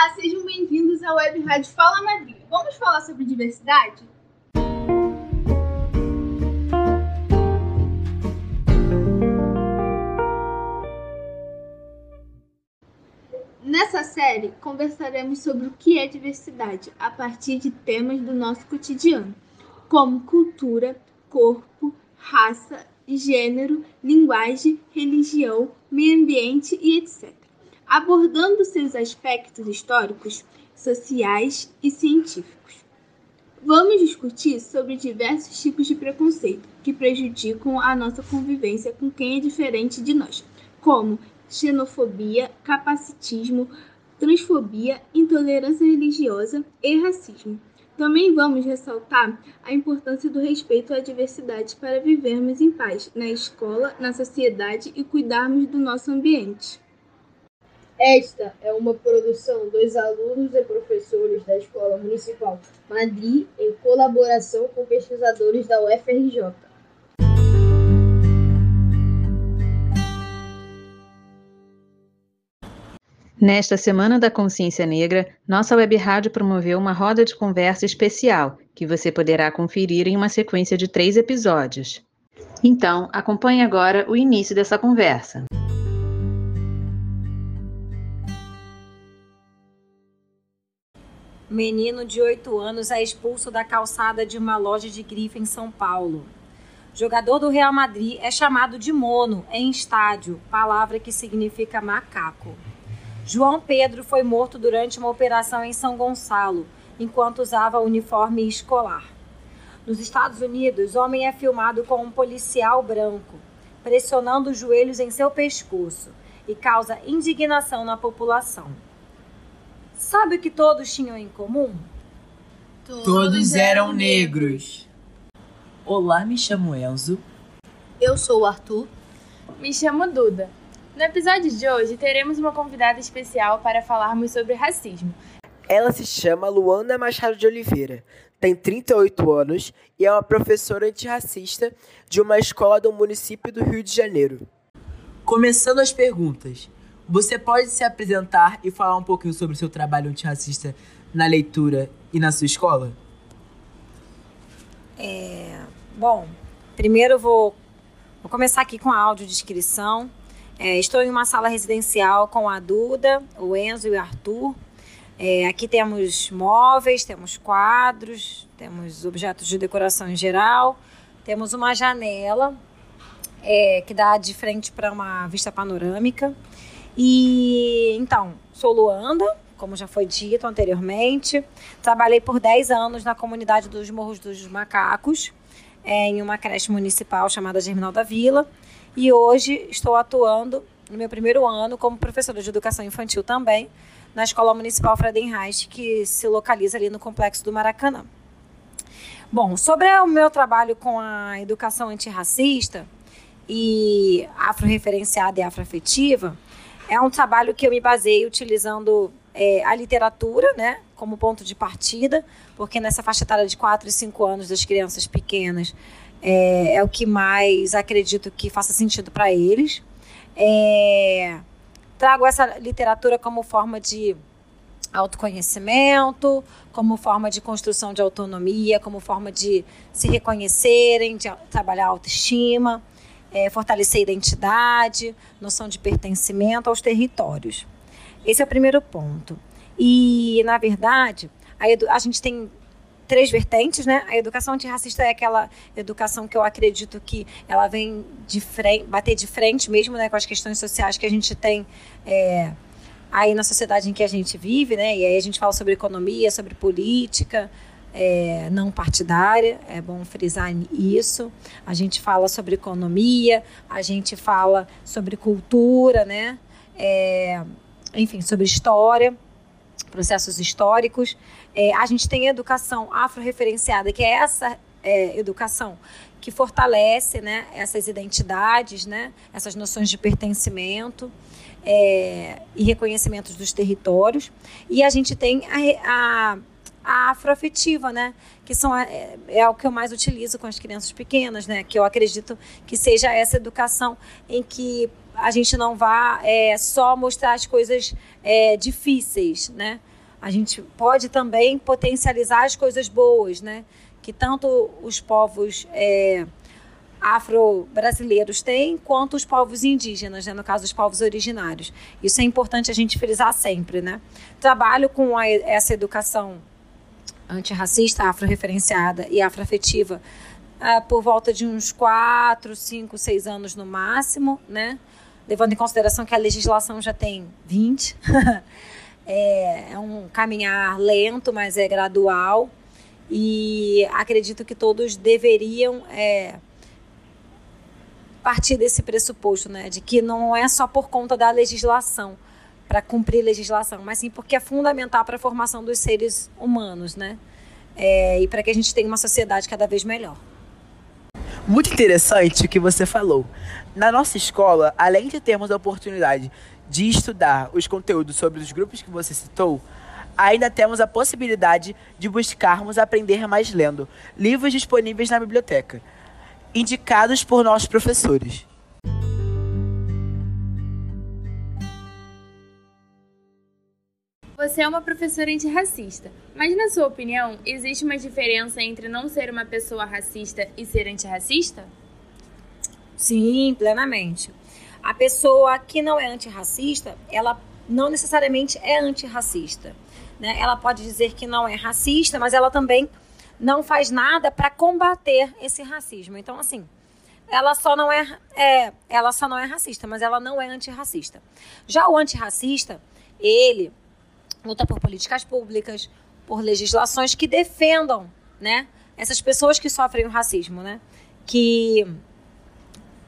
Olá, sejam bem-vindos à Web Rádio Fala Madrid. Vamos falar sobre diversidade? Nessa série, conversaremos sobre o que é diversidade a partir de temas do nosso cotidiano, como cultura, corpo, raça, gênero, linguagem, religião, meio ambiente e etc abordando seus aspectos históricos, sociais e científicos. Vamos discutir sobre diversos tipos de preconceito que prejudicam a nossa convivência com quem é diferente de nós, como xenofobia, capacitismo, transfobia, intolerância religiosa e racismo. Também vamos ressaltar a importância do respeito à diversidade para vivermos em paz na escola, na sociedade e cuidarmos do nosso ambiente. Esta é uma produção dos alunos e professores da Escola Municipal Madrid em colaboração com pesquisadores da UFRJ. Nesta Semana da Consciência Negra, nossa web rádio promoveu uma roda de conversa especial que você poderá conferir em uma sequência de três episódios. Então, acompanhe agora o início dessa conversa. Menino de 8 anos é expulso da calçada de uma loja de grife em São Paulo. Jogador do Real Madrid é chamado de mono em estádio, palavra que significa macaco. João Pedro foi morto durante uma operação em São Gonçalo, enquanto usava uniforme escolar. Nos Estados Unidos, homem é filmado com um policial branco, pressionando os joelhos em seu pescoço e causa indignação na população. Sabe o que todos tinham em comum? Todos eram negros. Olá, me chamo Enzo. Eu sou o Arthur. Me chamo Duda. No episódio de hoje teremos uma convidada especial para falarmos sobre racismo. Ela se chama Luana Machado de Oliveira, tem 38 anos e é uma professora antirracista de uma escola do município do Rio de Janeiro. Começando as perguntas. Você pode se apresentar e falar um pouquinho sobre o seu trabalho antirracista na leitura e na sua escola? É, bom, primeiro vou, vou começar aqui com a audiodescrição. É, estou em uma sala residencial com a Duda, o Enzo e o Arthur. É, aqui temos móveis, temos quadros, temos objetos de decoração em geral, temos uma janela é, que dá de frente para uma vista panorâmica. E então, sou Luanda, como já foi dito anteriormente. Trabalhei por 10 anos na comunidade dos Morros dos Macacos, é, em uma creche municipal chamada Germinal da Vila. E hoje estou atuando no meu primeiro ano como professora de educação infantil também, na Escola Municipal Friedenreich, que se localiza ali no Complexo do Maracanã. Bom, sobre o meu trabalho com a educação antirracista e afro-referenciada e afroafetiva, é um trabalho que eu me baseei utilizando é, a literatura, né, como ponto de partida, porque nessa faixa etária de 4 e 5 anos das crianças pequenas é, é o que mais acredito que faça sentido para eles. É, trago essa literatura como forma de autoconhecimento, como forma de construção de autonomia, como forma de se reconhecerem, de trabalhar a autoestima é, fortalecer a identidade, noção de pertencimento aos territórios. Esse é o primeiro ponto. E, na verdade, a, a gente tem três vertentes, né? A educação antirracista é aquela educação que eu acredito que ela vem de frente, bater de frente mesmo, né, com as questões sociais que a gente tem é, aí na sociedade em que a gente vive, né? E aí a gente fala sobre economia, sobre política, é, não partidária, é bom frisar isso. A gente fala sobre economia, a gente fala sobre cultura, né? É, enfim, sobre história, processos históricos. É, a gente tem educação afro-referenciada, que é essa é, educação que fortalece né, essas identidades, né, essas noções de pertencimento. É, e reconhecimentos dos territórios. E a gente tem a, a a afroafetiva, né? Que são, é, é o que eu mais utilizo com as crianças pequenas, né? Que eu acredito que seja essa educação em que a gente não vá é, só mostrar as coisas é, difíceis, né? A gente pode também potencializar as coisas boas, né? Que tanto os povos é, afro-brasileiros têm, quanto os povos indígenas, né? no caso, os povos originários. Isso é importante a gente frisar sempre, né? Trabalho com a, essa educação antirracista, afro-referenciada e afroafetiva uh, por volta de uns 4, 5, 6 anos no máximo, né? Levando em consideração que a legislação já tem 20. é, é um caminhar lento, mas é gradual. E acredito que todos deveriam é, partir desse pressuposto, né, de que não é só por conta da legislação, para cumprir legislação, mas sim porque é fundamental para a formação dos seres humanos, né, é, e para que a gente tenha uma sociedade cada vez melhor. Muito interessante o que você falou. Na nossa escola, além de termos a oportunidade de estudar os conteúdos sobre os grupos que você citou, ainda temos a possibilidade de buscarmos aprender mais lendo livros disponíveis na biblioteca indicados por nossos professores. Você é uma professora antirracista, mas na sua opinião, existe uma diferença entre não ser uma pessoa racista e ser antirracista? Sim, plenamente. A pessoa que não é antirracista, ela não necessariamente é antirracista. Né? Ela pode dizer que não é racista, mas ela também não faz nada para combater esse racismo. Então, assim, ela só não é, é, ela só não é racista, mas ela não é antirracista. Já o antirracista, ele luta por políticas públicas, por legislações que defendam, né, essas pessoas que sofrem o racismo, né, que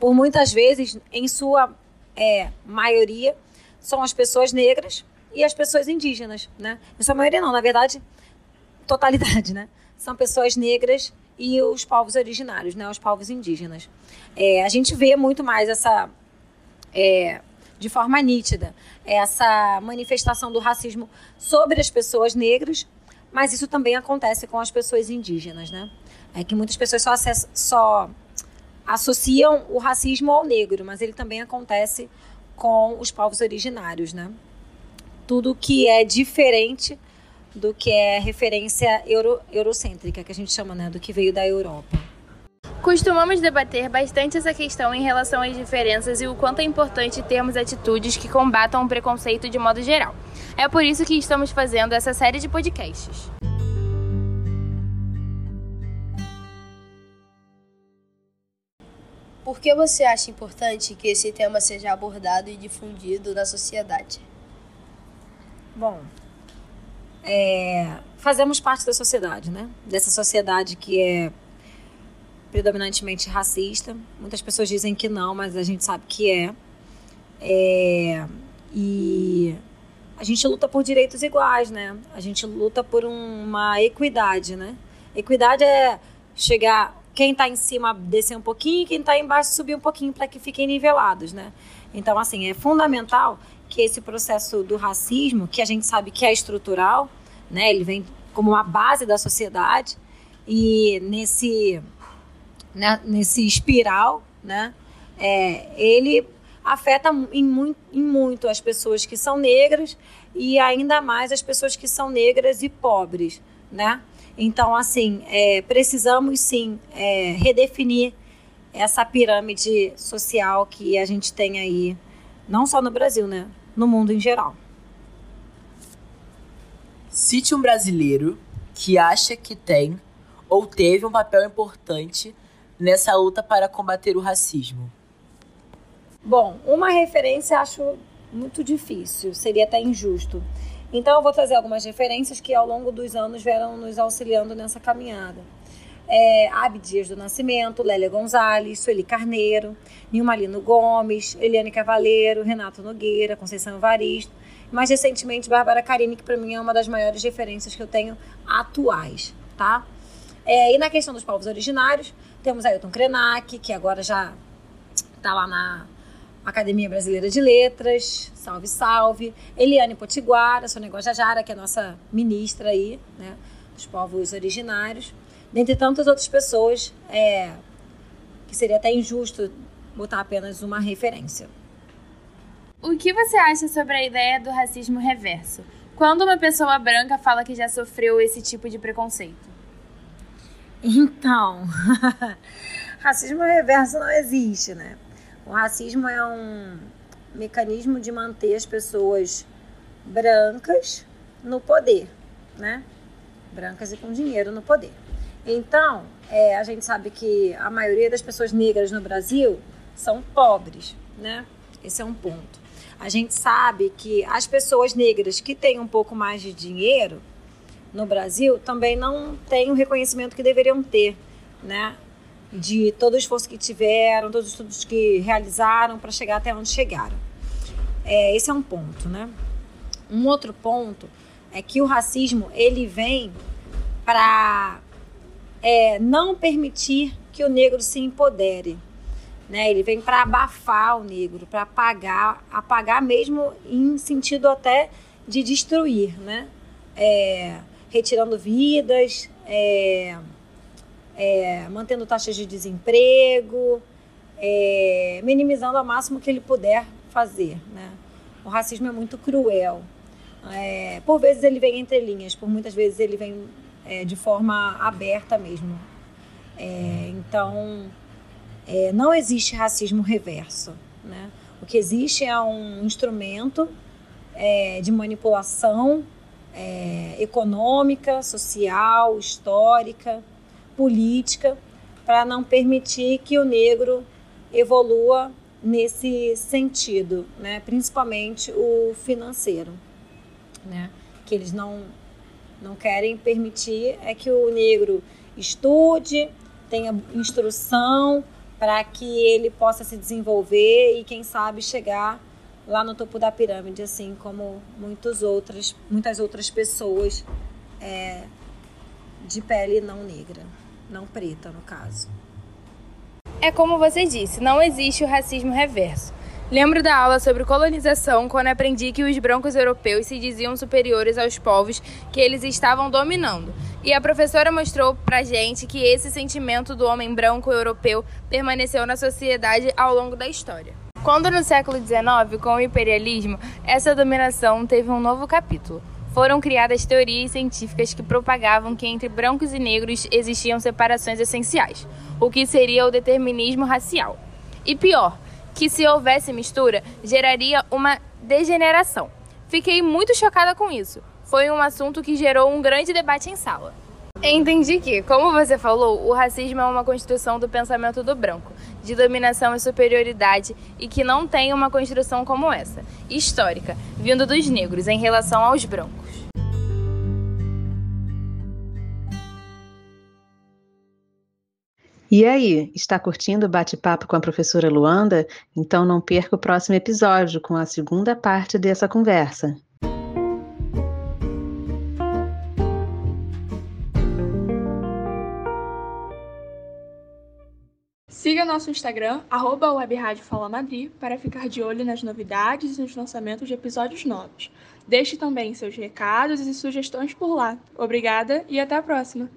por muitas vezes, em sua é, maioria, são as pessoas negras e as pessoas indígenas, né? Em sua maioria não, na verdade, totalidade, né? são pessoas negras e os povos originários, né, os povos indígenas. É, a gente vê muito mais essa, é, de forma nítida, essa manifestação do racismo sobre as pessoas negras, mas isso também acontece com as pessoas indígenas, né? É que muitas pessoas só, só associam o racismo ao negro, mas ele também acontece com os povos originários, né? Tudo que é diferente do que é referência euro, eurocêntrica, que a gente chama, né, do que veio da Europa. Costumamos debater bastante essa questão em relação às diferenças e o quanto é importante termos atitudes que combatam o preconceito de modo geral. É por isso que estamos fazendo essa série de podcasts. Por que você acha importante que esse tema seja abordado e difundido na sociedade? Bom, é, fazemos parte da sociedade, né? Dessa sociedade que é predominantemente racista. Muitas pessoas dizem que não, mas a gente sabe que é. é e a gente luta por direitos iguais, né? A gente luta por uma equidade, né? Equidade é chegar quem está em cima descer um pouquinho e quem está embaixo subir um pouquinho para que fiquem nivelados, né? Então, assim, é fundamental que esse processo do racismo, que a gente sabe que é estrutural, né? Ele vem como uma base da sociedade e nesse né, nesse espiral, né? É, ele afeta em muito, em muito as pessoas que são negras e ainda mais as pessoas que são negras e pobres, né? Então, assim, é, precisamos sim é, redefinir essa pirâmide social que a gente tem aí, não só no Brasil, né? no mundo em geral. Cite um brasileiro que acha que tem ou teve um papel importante nessa luta para combater o racismo. Bom, uma referência acho muito difícil, seria até injusto. Então eu vou trazer algumas referências que ao longo dos anos vieram nos auxiliando nessa caminhada é, Abdias do Nascimento, Lélia Gonzalez, Sueli Carneiro, Nilma Lino Gomes, Eliane Cavaleiro, Renato Nogueira, Conceição Evaristo, mais recentemente Bárbara Carini, que para mim é uma das maiores referências que eu tenho atuais, tá? É, e na questão dos povos originários, temos Ailton Krenak, que agora já está lá na Academia Brasileira de Letras, salve, salve. Eliane Potiguara, Sônia Guajajara, que é nossa ministra aí, né? dos povos originários, dentre tantas outras pessoas, é, que seria até injusto botar apenas uma referência. O que você acha sobre a ideia do racismo reverso? Quando uma pessoa branca fala que já sofreu esse tipo de preconceito? Então, racismo reverso não existe, né? O racismo é um mecanismo de manter as pessoas brancas no poder, né? Brancas e com dinheiro no poder. Então, é, a gente sabe que a maioria das pessoas negras no Brasil são pobres, né? Esse é um ponto. A gente sabe que as pessoas negras que têm um pouco mais de dinheiro no Brasil também não têm o reconhecimento que deveriam ter, né? De todo o esforço que tiveram, todos os estudos que realizaram para chegar até onde chegaram. É, esse é um ponto, né? Um outro ponto é que o racismo ele vem para é, não permitir que o negro se empodere. Né? Ele vem para abafar o negro, para apagar, apagar mesmo em sentido até de destruir, né? É, retirando vidas, é, é, mantendo taxas de desemprego, é, minimizando ao máximo que ele puder fazer. Né? O racismo é muito cruel. É, por vezes ele vem entre linhas, por muitas vezes ele vem é, de forma aberta mesmo. É, então, não existe racismo reverso. Né? O que existe é um instrumento de manipulação é, econômica, social, histórica, política, para não permitir que o negro evolua nesse sentido, né? principalmente o financeiro, né? que eles não não querem permitir é que o negro estude, tenha instrução para que ele possa se desenvolver e quem sabe chegar lá no topo da pirâmide, assim como muitas outras, muitas outras pessoas é, de pele não negra, não preta no caso. É como você disse, não existe o racismo reverso. Lembro da aula sobre colonização quando aprendi que os brancos europeus se diziam superiores aos povos que eles estavam dominando. E a professora mostrou pra gente que esse sentimento do homem branco europeu permaneceu na sociedade ao longo da história. Quando no século XIX, com o imperialismo, essa dominação teve um novo capítulo. Foram criadas teorias científicas que propagavam que entre brancos e negros existiam separações essenciais, o que seria o determinismo racial. E pior, que se houvesse mistura, geraria uma degeneração. Fiquei muito chocada com isso. Foi um assunto que gerou um grande debate em sala. Entendi que, como você falou, o racismo é uma construção do pensamento do branco, de dominação e superioridade, e que não tem uma construção como essa, histórica, vindo dos negros em relação aos brancos. E aí, está curtindo o bate-papo com a professora Luanda? Então não perca o próximo episódio com a segunda parte dessa conversa. Siga nosso Instagram, arroba para ficar de olho nas novidades e nos lançamentos de episódios novos. Deixe também seus recados e sugestões por lá. Obrigada e até a próxima!